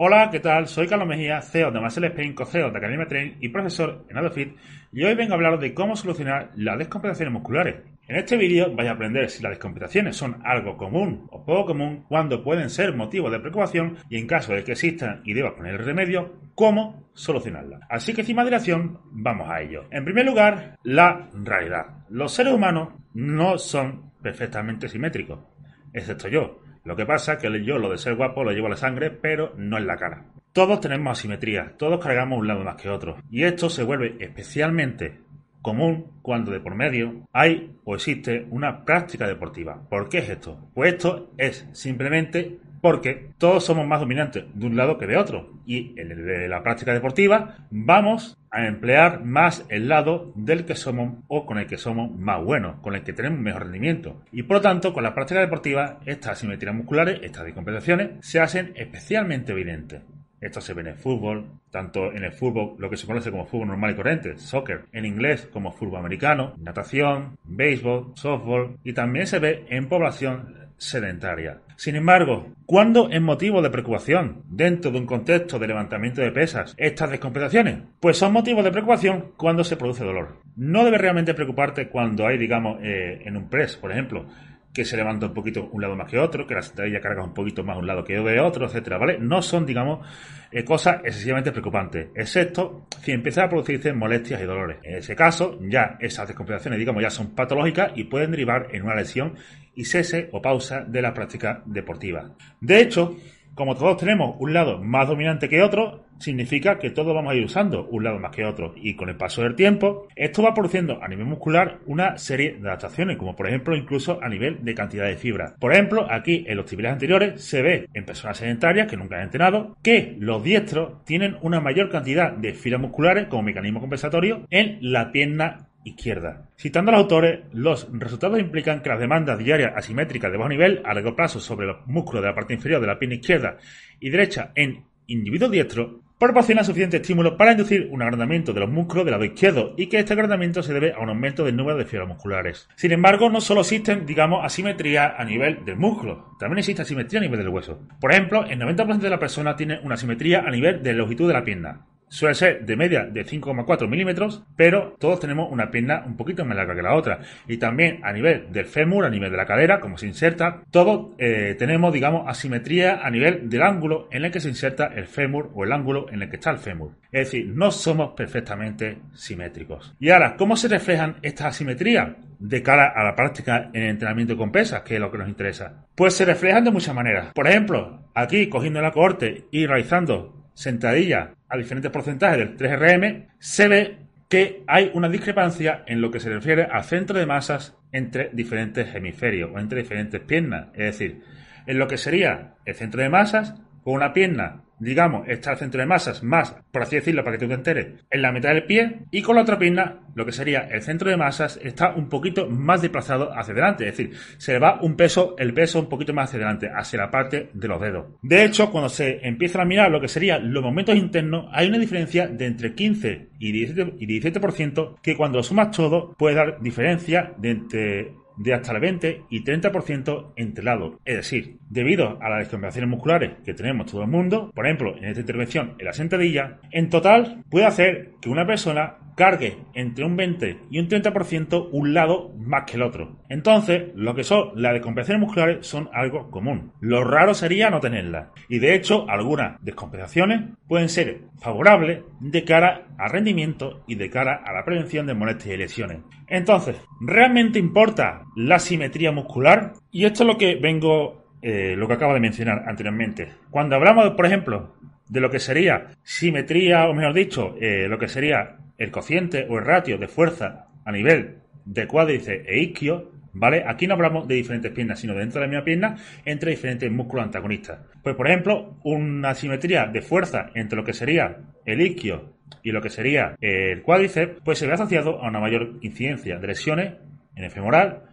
Hola, ¿qué tal? Soy Carlos Mejía, CEO de Marcel Spain, co-CEO de Academia Train y profesor en AdoFit, y hoy vengo a hablaros de cómo solucionar las descompensaciones musculares. En este vídeo vais a aprender si las descompensaciones son algo común o poco común, cuándo pueden ser motivo de preocupación y en caso de que existan y debas poner el remedio, cómo solucionarlas. Así que sin más dilación, vamos a ello. En primer lugar, la realidad. Los seres humanos no son perfectamente simétricos, excepto yo. Lo que pasa es que yo lo de ser guapo lo llevo a la sangre, pero no en la cara. Todos tenemos asimetría, todos cargamos un lado más que otro. Y esto se vuelve especialmente común cuando de por medio hay o existe una práctica deportiva. ¿Por qué es esto? Pues esto es simplemente porque todos somos más dominantes de un lado que de otro. Y en de la práctica deportiva vamos a emplear más el lado del que somos o con el que somos más buenos, con el que tenemos mejor rendimiento. Y por lo tanto, con la práctica deportiva, estas asimetrías musculares, estas descompensaciones, se hacen especialmente evidentes. Esto se ve en el fútbol, tanto en el fútbol, lo que se conoce como fútbol normal y corriente, soccer, en inglés como fútbol americano, natación, béisbol, softball, y también se ve en población sedentaria. Sin embargo, ¿cuándo es motivo de preocupación dentro de un contexto de levantamiento de pesas estas descompensaciones? Pues son motivos de preocupación cuando se produce dolor. No debe realmente preocuparte cuando hay, digamos, eh, en un press, por ejemplo, que se levanta un poquito un lado más que otro, que la sentadilla carga un poquito más un lado que de otro, etcétera, ¿vale? No son, digamos, eh, cosas excesivamente preocupantes, excepto si empiezan a producirse molestias y dolores. En ese caso, ya esas descompensaciones, digamos, ya son patológicas y pueden derivar en una lesión y cese o pausa de la práctica deportiva. De hecho, como todos tenemos un lado más dominante que otro, significa que todos vamos a ir usando un lado más que otro. Y con el paso del tiempo, esto va produciendo a nivel muscular una serie de adaptaciones, como por ejemplo incluso a nivel de cantidad de fibra. Por ejemplo, aquí en los tibiales anteriores se ve en personas sedentarias que nunca han entrenado que los diestros tienen una mayor cantidad de fibras musculares como mecanismo compensatorio en la pierna izquierda. Citando a los autores, los resultados implican que las demandas diarias asimétricas de bajo nivel a largo plazo sobre los músculos de la parte inferior de la pierna izquierda y derecha en individuos diestros proporcionan suficiente estímulo para inducir un agrandamiento de los músculos del lado izquierdo y que este agrandamiento se debe a un aumento del número de fibras musculares. Sin embargo, no solo existen, digamos, asimetría a nivel del músculo, también existe asimetría a nivel del hueso. Por ejemplo, el 90% de la persona tiene una asimetría a nivel de longitud de la pierna, suele ser de media de 5,4 milímetros, pero todos tenemos una pierna un poquito más larga que la otra. Y también a nivel del fémur, a nivel de la cadera, como se inserta, todos eh, tenemos, digamos, asimetría a nivel del ángulo en el que se inserta el fémur o el ángulo en el que está el fémur. Es decir, no somos perfectamente simétricos. Y ahora, ¿cómo se reflejan estas asimetrías? de cara a la práctica en entrenamiento con pesas, que es lo que nos interesa? Pues se reflejan de muchas maneras. Por ejemplo, aquí cogiendo la cohorte y realizando sentadilla a diferentes porcentajes del 3RM, se ve que hay una discrepancia en lo que se refiere al centro de masas entre diferentes hemisferios o entre diferentes piernas. Es decir, en lo que sería el centro de masas, con una pierna digamos, está el centro de masas más, por así decirlo, para que tú te enteres, en la mitad del pie y con la otra pierna, lo que sería el centro de masas, está un poquito más desplazado hacia adelante, es decir, se le va un peso, el peso un poquito más hacia adelante, hacia la parte de los dedos. De hecho, cuando se empieza a mirar lo que serían los momentos internos, hay una diferencia de entre 15 y 17%, y 17% que cuando lo sumas todo puede dar diferencia de entre de hasta el 20 y 30% entre lados. Es decir, debido a las descompensaciones musculares que tenemos todo el mundo, por ejemplo, en esta intervención en la sentadilla, en total puede hacer que una persona cargue entre un 20 y un 30% un lado más que el otro. Entonces, lo que son las descompensaciones musculares son algo común. Lo raro sería no tenerlas. Y de hecho, algunas descompensaciones pueden ser favorables de cara al rendimiento y de cara a la prevención de molestias y lesiones. Entonces, ¿realmente importa la simetría muscular? Y esto es lo que vengo, eh, lo que acabo de mencionar anteriormente. Cuando hablamos, por ejemplo, de lo que sería simetría, o mejor dicho, eh, lo que sería el cociente o el ratio de fuerza a nivel de cuádriceps e isquio, ¿vale? Aquí no hablamos de diferentes piernas, sino dentro de la misma pierna entre diferentes músculos antagonistas. Pues, por ejemplo, una simetría de fuerza entre lo que sería el isquio y lo que sería el cuádriceps, pues se ve asociado a una mayor incidencia de lesiones en el femoral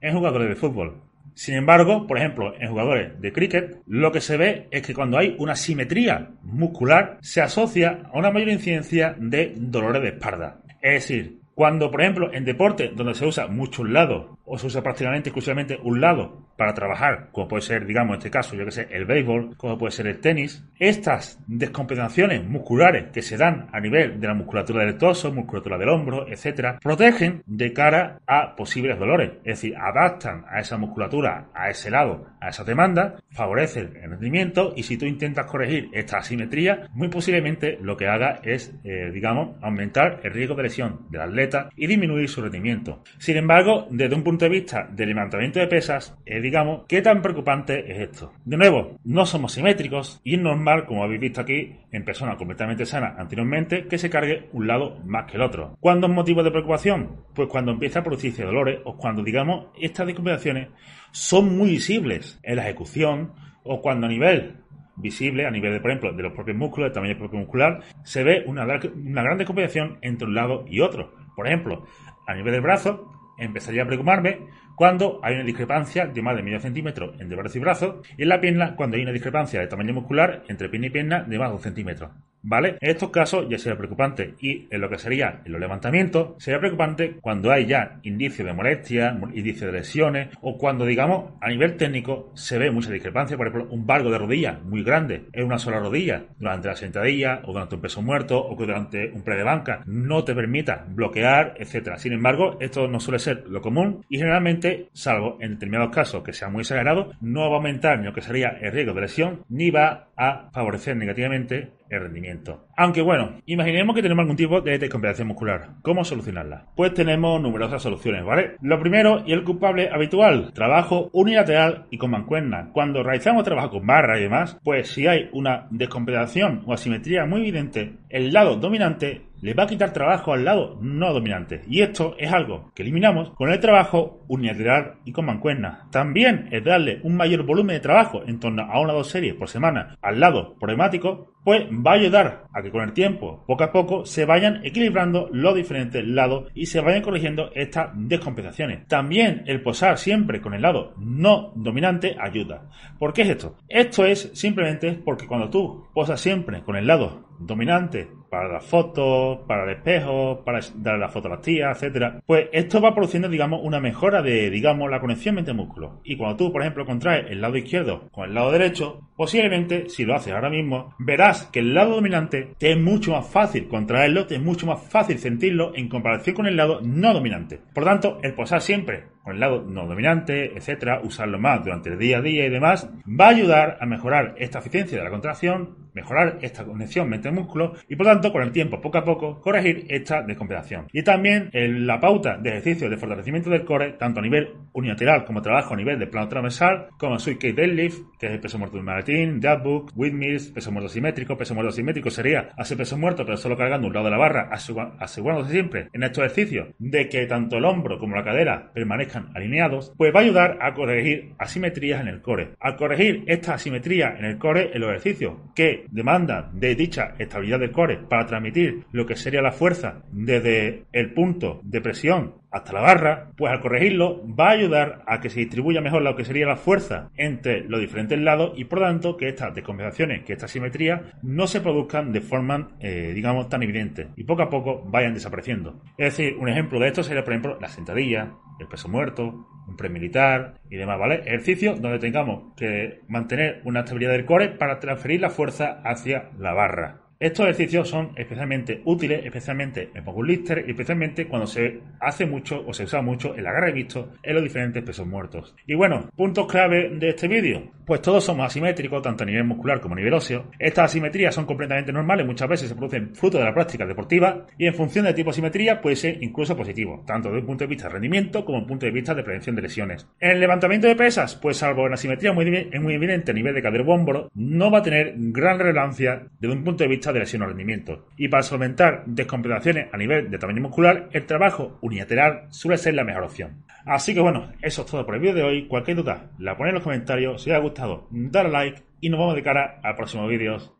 en jugadores de fútbol. Sin embargo, por ejemplo, en jugadores de cricket, lo que se ve es que cuando hay una simetría muscular, se asocia a una mayor incidencia de dolores de espalda. Es decir, cuando, por ejemplo, en deporte donde se usa mucho un lado o se usa prácticamente exclusivamente un lado para trabajar, como puede ser, digamos, en este caso, yo que sé, el béisbol, como puede ser el tenis, estas descompensaciones musculares que se dan a nivel de la musculatura del torso, musculatura del hombro, etcétera, protegen de cara a posibles dolores, es decir, adaptan a esa musculatura, a ese lado, a esa demanda, favorecen el rendimiento y si tú intentas corregir esta asimetría, muy posiblemente lo que haga es, eh, digamos, aumentar el riesgo de lesión del atleta y disminuir su rendimiento. Sin embargo, desde un punto de vista del levantamiento de pesas, eh, digamos, ¿qué tan preocupante es esto? De nuevo, no somos simétricos y es normal, como habéis visto aquí, en personas completamente sanas anteriormente, que se cargue un lado más que el otro. ¿Cuándo es motivo de preocupación? Pues cuando empieza a producirse dolores o cuando, digamos, estas descompensaciones son muy visibles en la ejecución o cuando a nivel visible, a nivel de, por ejemplo, de los propios músculos, del tamaño propio muscular, se ve una, una gran descompensación entre un lado y otro. Por ejemplo, a nivel del brazo, empezaría a preocuparme cuando hay una discrepancia de más de medio centímetro entre brazo y brazo, y en la pierna cuando hay una discrepancia de tamaño muscular entre pierna y pierna de más de un centímetro. ¿Vale? En estos casos ya sería preocupante y en lo que sería en los levantamientos sería preocupante cuando hay ya indicios de molestia, indicios de lesiones o cuando digamos a nivel técnico se ve mucha discrepancia, por ejemplo un valgo de rodilla muy grande en una sola rodilla durante la sentadilla o durante un peso muerto o durante un pre de banca no te permita bloquear, etcétera. Sin embargo, esto no suele ser lo común y generalmente, salvo en determinados casos que sean muy exagerados, no va a aumentar ni lo que sería el riesgo de lesión ni va a favorecer negativamente rendimiento. Aunque bueno, imaginemos que tenemos algún tipo de descompensación muscular. ¿Cómo solucionarla? Pues tenemos numerosas soluciones, ¿vale? Lo primero y el culpable habitual, trabajo unilateral y con mancuerna. Cuando realizamos trabajo con barra y demás, pues si hay una descompensación o asimetría muy evidente, el lado dominante le va a quitar trabajo al lado no dominante. Y esto es algo que eliminamos con el trabajo unilateral y con mancuerna. También es darle un mayor volumen de trabajo en torno a una o dos series por semana al lado problemático, pues va a ayudar a que con el tiempo, poco a poco, se vayan equilibrando los diferentes lados y se vayan corrigiendo estas descompensaciones. También el posar siempre con el lado no dominante ayuda. ¿Por qué es esto? Esto es simplemente porque cuando tú posas siempre con el lado dominante para las fotos, para el espejo, para darle la fotografía, etcétera, pues esto va produciendo, digamos, una mejora de, digamos, la conexión mente-músculo. Y cuando tú, por ejemplo, contraes el lado izquierdo con el lado derecho, posiblemente, si lo haces ahora mismo, verás que el lado dominante te es mucho más fácil contraerlo, te es mucho más fácil sentirlo en comparación con el lado no dominante. Por tanto, el posar siempre con el lado no dominante, etcétera, usarlo más durante el día a día y demás, va a ayudar a mejorar esta eficiencia de la contracción, mejorar esta conexión mente-músculo y por tanto con el tiempo poco a poco corregir esta descompensación. Y también en la pauta de ejercicio de fortalecimiento del core, tanto a nivel unilateral como trabajo a nivel de plano transversal, como Sweet Cake Deadlift, que es el peso muerto de maletín, Deadbook, Windmills, peso muerto simétrico, peso muerto simétrico sería hacer peso muerto pero solo cargando un lado de la barra, asegurándose siempre en estos ejercicios de que tanto el hombro como la cadera permanezcan alineados, pues va a ayudar a corregir asimetrías en el core. Al corregir esta asimetría en el core en los ejercicios que demanda de dicha estabilidad del core para transmitir lo que sería la fuerza desde el punto de presión hasta la barra, pues al corregirlo va a ayudar a que se distribuya mejor lo que sería la fuerza entre los diferentes lados y por tanto que estas descompensaciones, que esta simetría no se produzcan de forma, eh, digamos, tan evidente y poco a poco vayan desapareciendo. Es decir, un ejemplo de esto sería, por ejemplo, la sentadilla, el peso muerto, un premilitar y demás, ¿vale? Ejercicios donde tengamos que mantener una estabilidad del core para transferir la fuerza hacia la barra. Estos ejercicios son especialmente útiles, especialmente en powerlifter y especialmente cuando se hace mucho o se usa mucho el agarre visto en los diferentes pesos muertos. Y bueno, puntos clave de este vídeo. Pues todos somos asimétricos, tanto a nivel muscular como a nivel óseo. Estas asimetrías son completamente normales, muchas veces se producen fruto de la práctica deportiva y en función del tipo de asimetría puede ser incluso positivo, tanto desde un punto de vista de rendimiento como desde un punto de vista de prevención de lesiones. En el levantamiento de pesas, pues salvo en asimetría muy, muy evidente a nivel de cadera hombro, no va a tener gran relevancia desde un punto de vista de lesión o rendimiento. Y para solventar descompensaciones a nivel de tamaño muscular, el trabajo unilateral suele ser la mejor opción. Así que bueno, eso es todo por el vídeo de hoy. Cualquier duda la ponéis en los comentarios. Si os ha gustado, dale like y nos vemos de cara a próximos vídeos.